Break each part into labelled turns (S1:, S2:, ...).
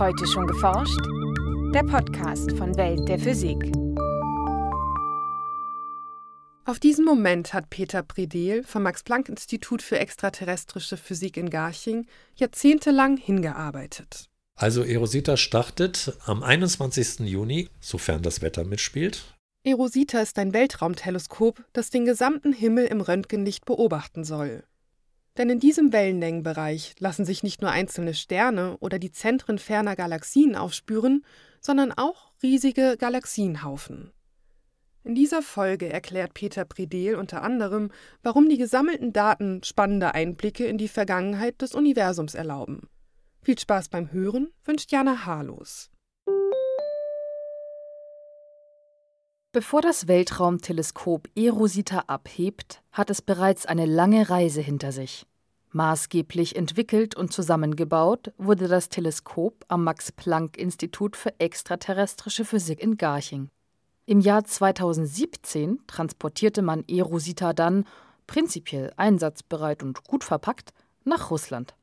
S1: Heute schon geforscht? Der Podcast von Welt der Physik.
S2: Auf diesen Moment hat Peter Predel vom Max-Planck-Institut für extraterrestrische Physik in Garching jahrzehntelang hingearbeitet.
S3: Also Erosita startet am 21. Juni, sofern das Wetter mitspielt.
S2: Erosita ist ein Weltraumteleskop, das den gesamten Himmel im Röntgenlicht beobachten soll. Denn in diesem Wellenlängenbereich lassen sich nicht nur einzelne Sterne oder die Zentren ferner Galaxien aufspüren, sondern auch riesige Galaxienhaufen. In dieser Folge erklärt Peter Predel unter anderem, warum die gesammelten Daten spannende Einblicke in die Vergangenheit des Universums erlauben. Viel Spaß beim Hören wünscht Jana Harlos.
S4: Bevor das Weltraumteleskop Erosita abhebt, hat es bereits eine lange Reise hinter sich. Maßgeblich entwickelt und zusammengebaut wurde das Teleskop am Max-Planck-Institut für extraterrestrische Physik in Garching. Im Jahr 2017 transportierte man Erosita dann, prinzipiell einsatzbereit und gut verpackt, nach Russland.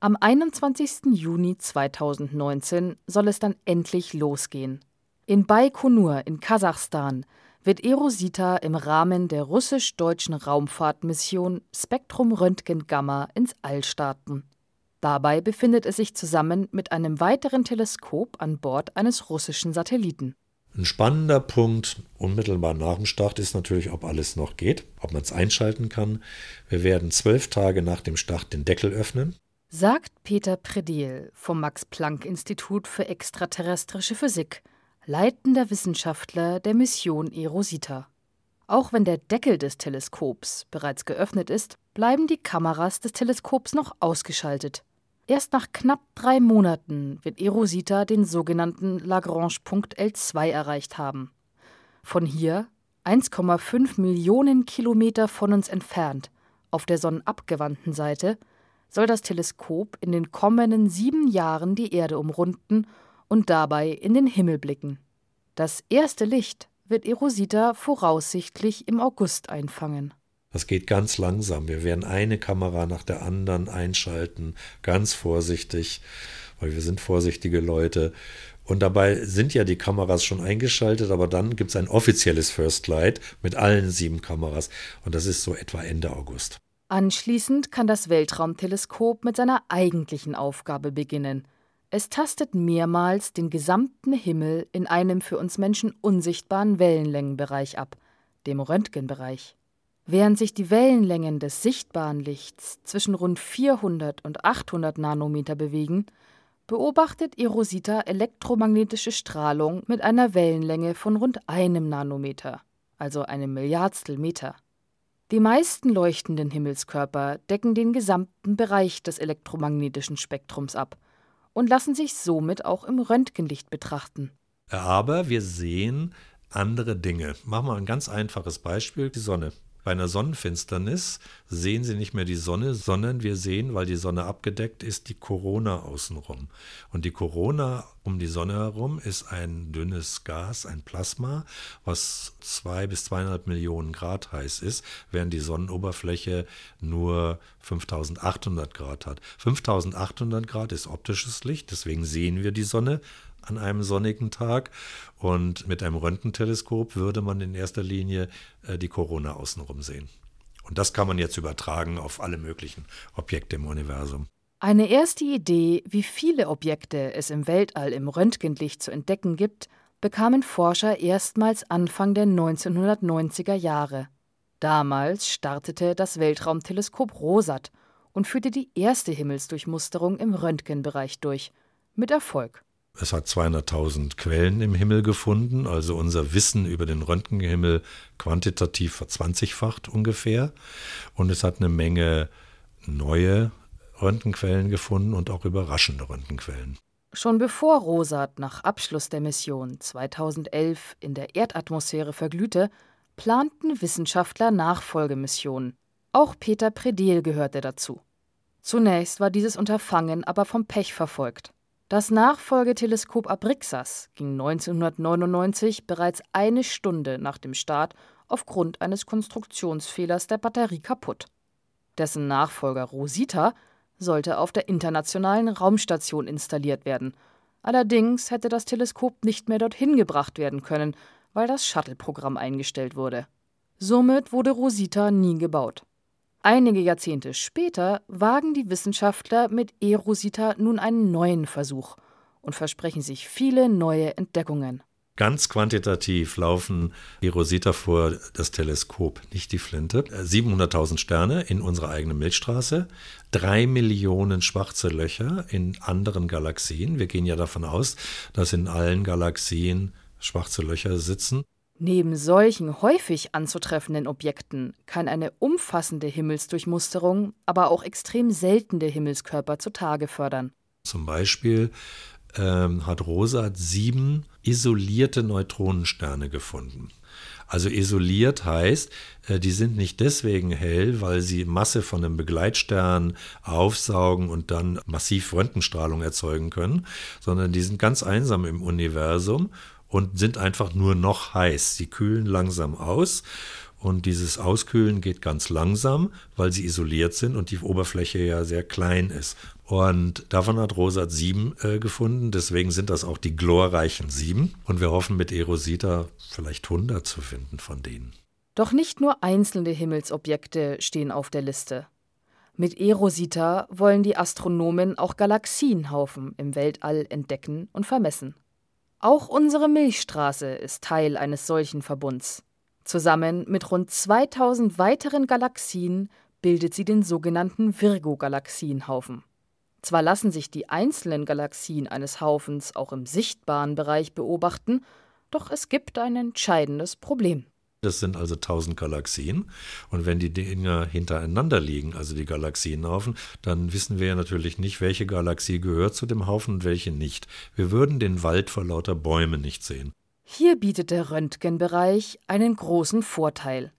S4: Am 21. Juni 2019 soll es dann endlich losgehen. In Baikonur in Kasachstan wird Erosita im Rahmen der russisch-deutschen Raumfahrtmission Spektrum Röntgen Gamma ins All starten. Dabei befindet es sich zusammen mit einem weiteren Teleskop an Bord eines russischen Satelliten.
S3: Ein spannender Punkt unmittelbar nach dem Start ist natürlich, ob alles noch geht, ob man es einschalten kann. Wir werden zwölf Tage nach dem Start den Deckel öffnen.
S4: Sagt Peter Predel vom Max-Planck-Institut für extraterrestrische Physik leitender Wissenschaftler der Mission Erosita. Auch wenn der Deckel des Teleskops bereits geöffnet ist, bleiben die Kameras des Teleskops noch ausgeschaltet. Erst nach knapp drei Monaten wird Erosita den sogenannten Lagrange-Punkt L2 erreicht haben. Von hier, 1,5 Millionen Kilometer von uns entfernt, auf der sonnenabgewandten Seite, soll das Teleskop in den kommenden sieben Jahren die Erde umrunden und dabei in den Himmel blicken. Das erste Licht wird Erosita voraussichtlich im August einfangen.
S3: Das geht ganz langsam. Wir werden eine Kamera nach der anderen einschalten, ganz vorsichtig, weil wir sind vorsichtige Leute. Und dabei sind ja die Kameras schon eingeschaltet, aber dann gibt es ein offizielles First Light mit allen sieben Kameras. Und das ist so etwa Ende August.
S4: Anschließend kann das Weltraumteleskop mit seiner eigentlichen Aufgabe beginnen, es tastet mehrmals den gesamten Himmel in einem für uns Menschen unsichtbaren Wellenlängenbereich ab, dem Röntgenbereich. Während sich die Wellenlängen des sichtbaren Lichts zwischen rund 400 und 800 Nanometer bewegen, beobachtet Erosita elektromagnetische Strahlung mit einer Wellenlänge von rund einem Nanometer, also einem Milliardstel Meter. Die meisten leuchtenden Himmelskörper decken den gesamten Bereich des elektromagnetischen Spektrums ab und lassen sich somit auch im Röntgenlicht betrachten.
S3: Aber wir sehen andere Dinge. Machen wir ein ganz einfaches Beispiel, die Sonne. Bei einer Sonnenfinsternis sehen Sie nicht mehr die Sonne, sondern wir sehen, weil die Sonne abgedeckt ist, die Corona außenrum. Und die Corona um die Sonne herum ist ein dünnes Gas, ein Plasma, was zwei bis zweieinhalb Millionen Grad heiß ist, während die Sonnenoberfläche nur 5800 Grad hat. 5800 Grad ist optisches Licht, deswegen sehen wir die Sonne an einem sonnigen Tag. Und mit einem Röntgenteleskop würde man in erster Linie äh, die Corona außenrum sehen. Und das kann man jetzt übertragen auf alle möglichen Objekte im Universum.
S4: Eine erste Idee, wie viele Objekte es im Weltall im Röntgenlicht zu entdecken gibt, bekamen Forscher erstmals Anfang der 1990er Jahre. Damals startete das Weltraumteleskop ROSAT und führte die erste Himmelsdurchmusterung im Röntgenbereich durch, mit Erfolg.
S3: Es hat 200.000 Quellen im Himmel gefunden, also unser Wissen über den Röntgenhimmel quantitativ verzwanzigfacht ungefähr. Und es hat eine Menge neue Röntgenquellen gefunden und auch überraschende Röntgenquellen.
S4: Schon bevor Rosat nach Abschluss der Mission 2011 in der Erdatmosphäre verglühte, planten Wissenschaftler Nachfolgemissionen. Auch Peter Predel gehörte dazu. Zunächst war dieses Unterfangen aber vom Pech verfolgt. Das Nachfolgeteleskop Abrixas ging 1999 bereits eine Stunde nach dem Start aufgrund eines Konstruktionsfehlers der Batterie kaputt. Dessen Nachfolger Rosita sollte auf der Internationalen Raumstation installiert werden, Allerdings hätte das Teleskop nicht mehr dorthin gebracht werden können, weil das Shuttle-Programm eingestellt wurde. Somit wurde Rosita nie gebaut. Einige Jahrzehnte später wagen die Wissenschaftler mit E-Rosita nun einen neuen Versuch und versprechen sich viele neue Entdeckungen.
S3: Ganz quantitativ laufen die Rosita vor das Teleskop, nicht die Flinte. 700.000 Sterne in unserer eigenen Milchstraße, drei Millionen schwarze Löcher in anderen Galaxien. Wir gehen ja davon aus, dass in allen Galaxien schwarze Löcher sitzen.
S4: Neben solchen häufig anzutreffenden Objekten kann eine umfassende Himmelsdurchmusterung aber auch extrem seltene Himmelskörper zutage fördern.
S3: Zum Beispiel ähm, hat Rosat sieben isolierte Neutronensterne gefunden. Also isoliert heißt, äh, die sind nicht deswegen hell, weil sie Masse von einem Begleitstern aufsaugen und dann massiv Röntgenstrahlung erzeugen können, sondern die sind ganz einsam im Universum und sind einfach nur noch heiß. Sie kühlen langsam aus und dieses Auskühlen geht ganz langsam, weil sie isoliert sind und die Oberfläche ja sehr klein ist. Und davon hat Rosat sieben äh, gefunden, deswegen sind das auch die glorreichen sieben. Und wir hoffen mit Erosita vielleicht 100 zu finden von denen.
S4: Doch nicht nur einzelne Himmelsobjekte stehen auf der Liste. Mit Erosita wollen die Astronomen auch Galaxienhaufen im Weltall entdecken und vermessen. Auch unsere Milchstraße ist Teil eines solchen Verbunds. Zusammen mit rund 2000 weiteren Galaxien bildet sie den sogenannten Virgo-Galaxienhaufen. Zwar lassen sich die einzelnen Galaxien eines Haufens auch im sichtbaren Bereich beobachten, doch es gibt ein entscheidendes Problem.
S3: Das sind also 1000 Galaxien. Und wenn die Dinger hintereinander liegen, also die Galaxienhaufen, dann wissen wir ja natürlich nicht, welche Galaxie gehört zu dem Haufen und welche nicht. Wir würden den Wald vor lauter Bäumen nicht sehen.
S4: Hier bietet der Röntgenbereich einen großen Vorteil.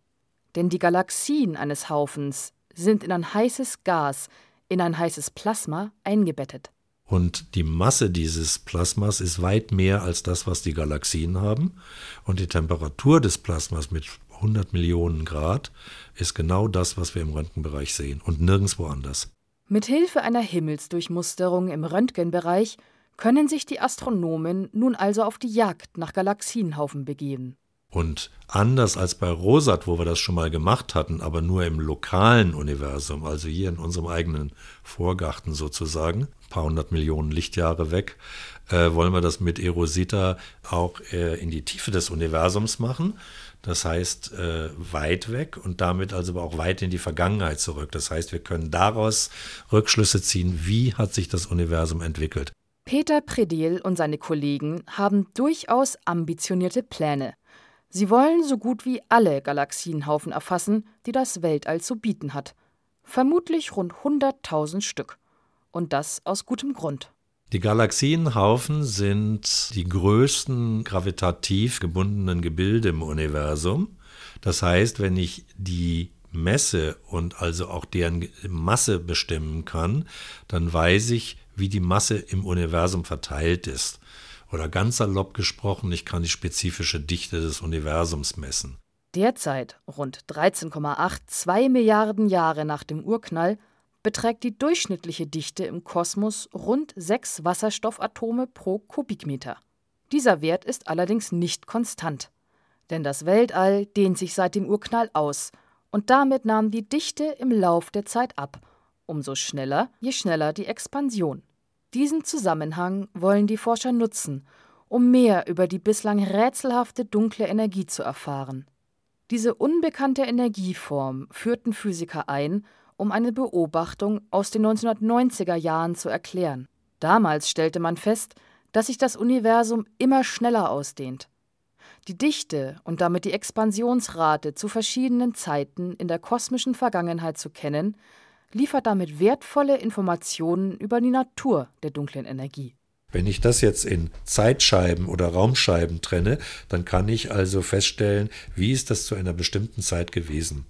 S4: Denn die Galaxien eines Haufens sind in ein heißes Gas, in ein heißes Plasma eingebettet.
S3: Und die Masse dieses Plasmas ist weit mehr als das, was die Galaxien haben. Und die Temperatur des Plasmas mit 100 Millionen Grad ist genau das, was wir im Röntgenbereich sehen und nirgendwo anders.
S4: Mit Hilfe einer Himmelsdurchmusterung im Röntgenbereich können sich die Astronomen nun also auf die Jagd nach Galaxienhaufen begeben.
S3: Und anders als bei Rosat, wo wir das schon mal gemacht hatten, aber nur im lokalen Universum, also hier in unserem eigenen Vorgarten sozusagen, ein paar hundert Millionen Lichtjahre weg, äh, wollen wir das mit Erosita auch äh, in die Tiefe des Universums machen. Das heißt, äh, weit weg und damit also auch weit in die Vergangenheit zurück. Das heißt, wir können daraus Rückschlüsse ziehen, wie hat sich das Universum entwickelt.
S4: Peter Predel und seine Kollegen haben durchaus ambitionierte Pläne. Sie wollen so gut wie alle Galaxienhaufen erfassen, die das Weltall zu bieten hat. Vermutlich rund 100.000 Stück. Und das aus gutem Grund.
S3: Die Galaxienhaufen sind die größten gravitativ gebundenen Gebilde im Universum. Das heißt, wenn ich die messe und also auch deren Masse bestimmen kann, dann weiß ich, wie die Masse im Universum verteilt ist. Oder ganz salopp gesprochen, ich kann die spezifische Dichte des Universums messen.
S4: Derzeit, rund 13,82 Milliarden Jahre nach dem Urknall, beträgt die durchschnittliche Dichte im Kosmos rund 6 Wasserstoffatome pro Kubikmeter. Dieser Wert ist allerdings nicht konstant, denn das Weltall dehnt sich seit dem Urknall aus und damit nahm die Dichte im Lauf der Zeit ab, umso schneller, je schneller die Expansion. Diesen Zusammenhang wollen die Forscher nutzen, um mehr über die bislang rätselhafte dunkle Energie zu erfahren. Diese unbekannte Energieform führten Physiker ein, um eine Beobachtung aus den 1990er Jahren zu erklären. Damals stellte man fest, dass sich das Universum immer schneller ausdehnt. Die Dichte und damit die Expansionsrate zu verschiedenen Zeiten in der kosmischen Vergangenheit zu kennen, liefert damit wertvolle Informationen über die Natur der dunklen Energie.
S3: Wenn ich das jetzt in Zeitscheiben oder Raumscheiben trenne, dann kann ich also feststellen, wie ist das zu einer bestimmten Zeit gewesen.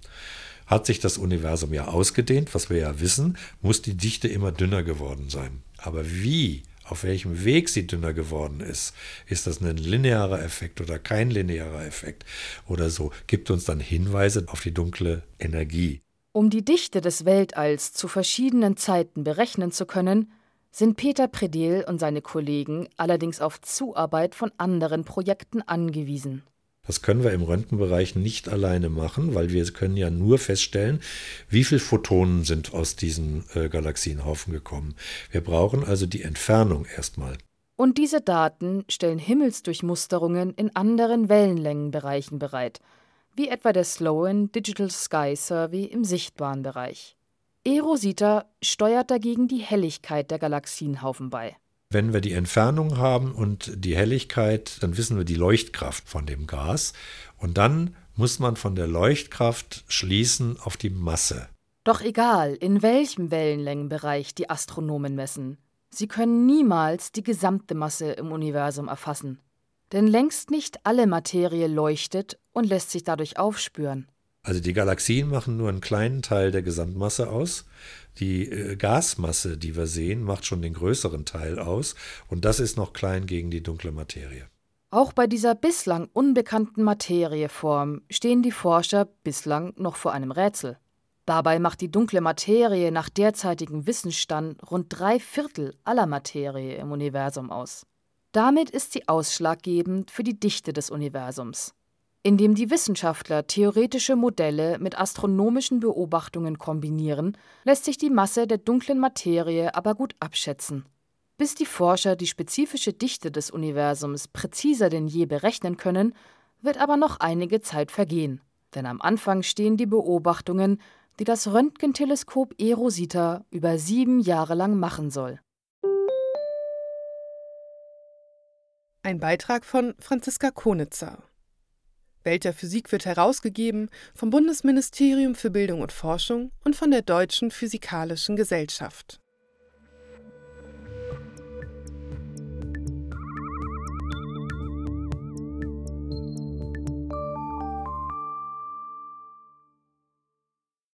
S3: Hat sich das Universum ja ausgedehnt, was wir ja wissen, muss die Dichte immer dünner geworden sein. Aber wie, auf welchem Weg sie dünner geworden ist, ist das ein linearer Effekt oder kein linearer Effekt oder so, gibt uns dann Hinweise auf die dunkle Energie.
S4: Um die Dichte des Weltalls zu verschiedenen Zeiten berechnen zu können, sind Peter Predel und seine Kollegen allerdings auf Zuarbeit von anderen Projekten angewiesen.
S3: Das können wir im Röntgenbereich nicht alleine machen, weil wir können ja nur feststellen, wie viele Photonen sind aus diesem äh, Galaxienhaufen gekommen. Wir brauchen also die Entfernung erstmal.
S4: Und diese Daten stellen Himmelsdurchmusterungen in anderen Wellenlängenbereichen bereit, wie etwa der Sloan Digital Sky Survey im sichtbaren Bereich. Erosita steuert dagegen die Helligkeit der Galaxienhaufen bei.
S3: Wenn wir die Entfernung haben und die Helligkeit, dann wissen wir die Leuchtkraft von dem Gas. Und dann muss man von der Leuchtkraft schließen auf die Masse.
S4: Doch egal, in welchem Wellenlängenbereich die Astronomen messen, sie können niemals die gesamte Masse im Universum erfassen. Denn längst nicht alle Materie leuchtet und lässt sich dadurch aufspüren.
S3: Also die Galaxien machen nur einen kleinen Teil der Gesamtmasse aus. Die äh, Gasmasse, die wir sehen, macht schon den größeren Teil aus. Und das ist noch klein gegen die dunkle Materie.
S4: Auch bei dieser bislang unbekannten Materieform stehen die Forscher bislang noch vor einem Rätsel. Dabei macht die dunkle Materie nach derzeitigem Wissensstand rund drei Viertel aller Materie im Universum aus. Damit ist sie ausschlaggebend für die Dichte des Universums. Indem die Wissenschaftler theoretische Modelle mit astronomischen Beobachtungen kombinieren, lässt sich die Masse der dunklen Materie aber gut abschätzen. Bis die Forscher die spezifische Dichte des Universums präziser denn je berechnen können, wird aber noch einige Zeit vergehen. Denn am Anfang stehen die Beobachtungen, die das Röntgenteleskop Erosita über sieben Jahre lang machen soll.
S2: Ein Beitrag von Franziska Konitzer. Welt der Physik wird herausgegeben vom Bundesministerium für Bildung und Forschung und von der Deutschen Physikalischen Gesellschaft